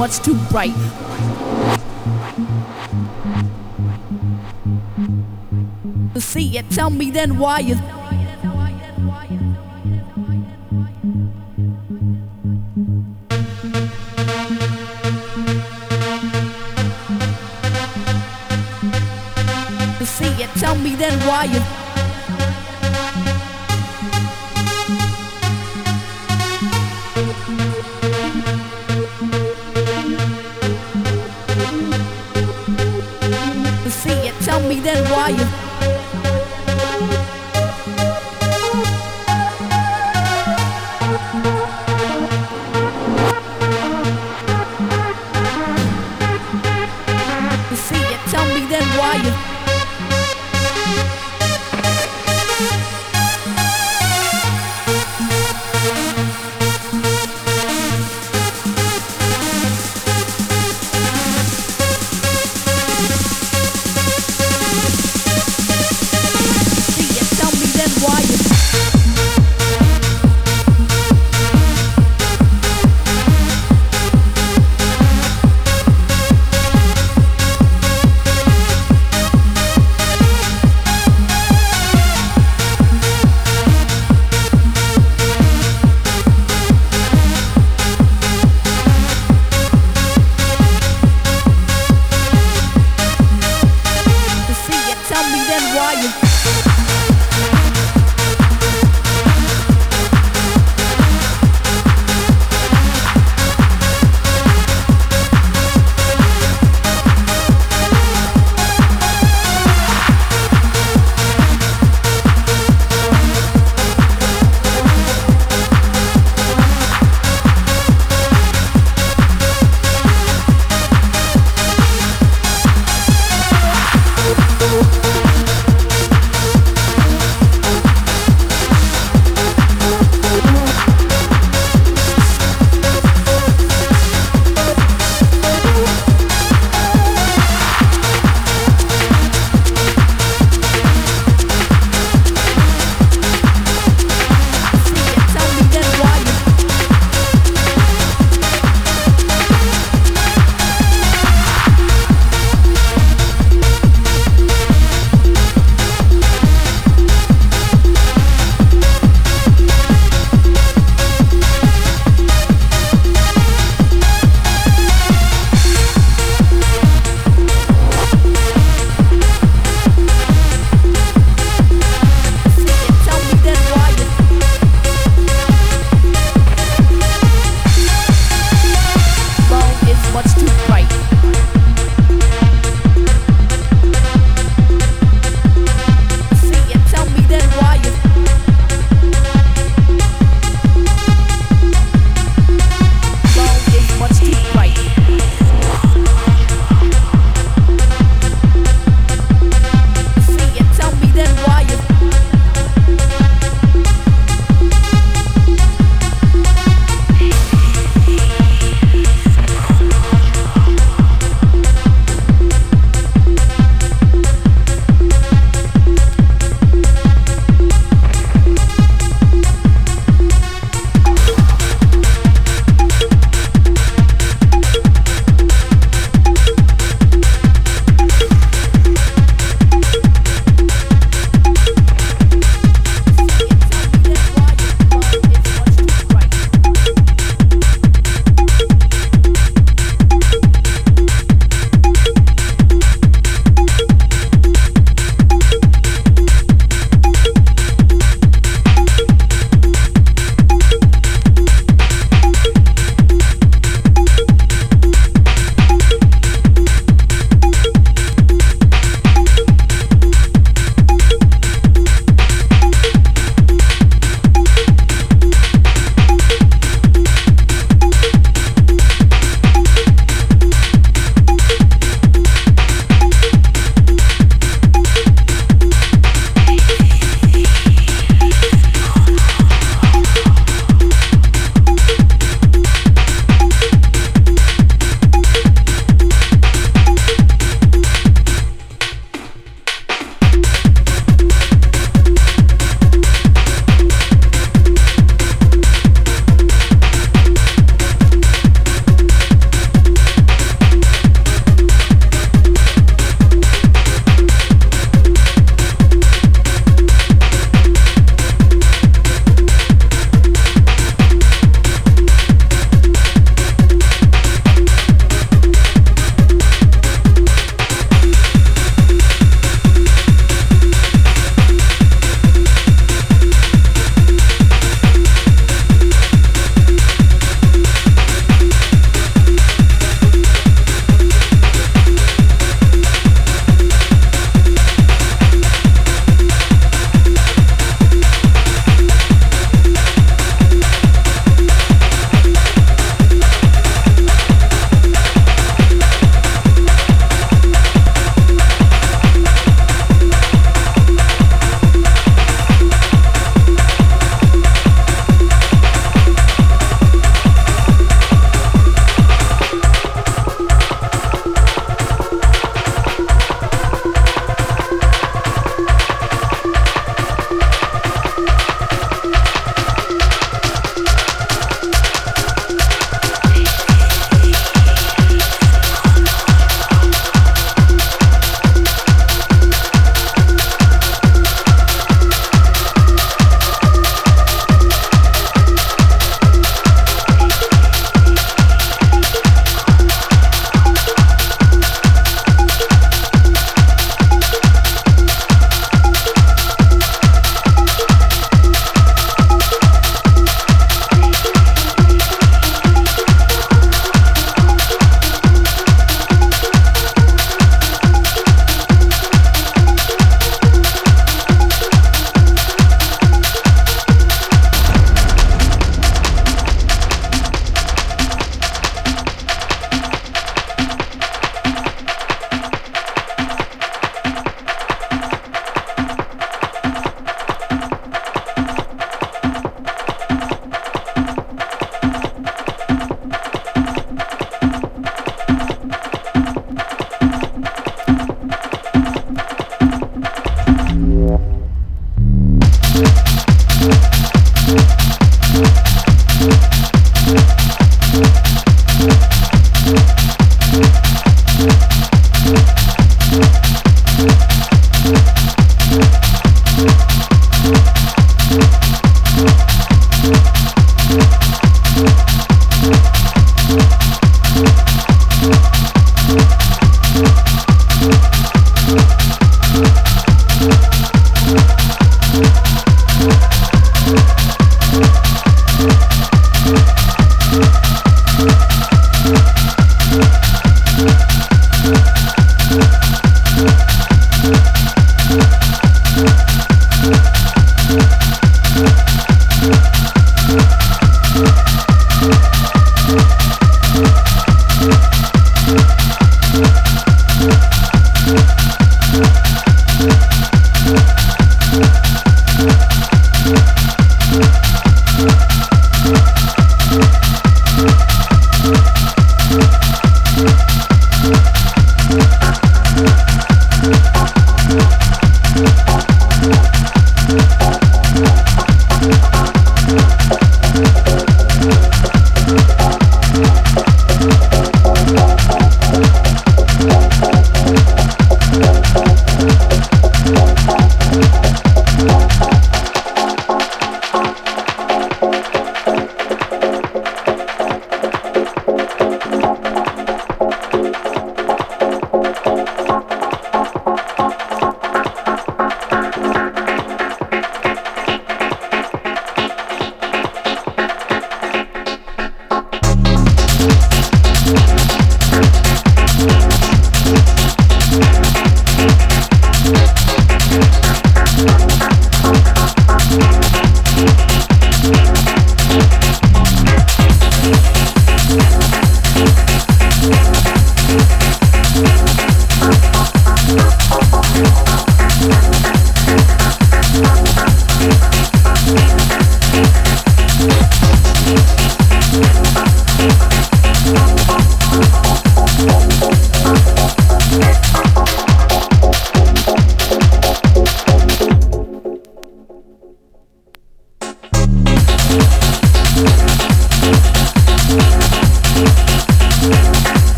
much too bright. To see it, tell me then why you.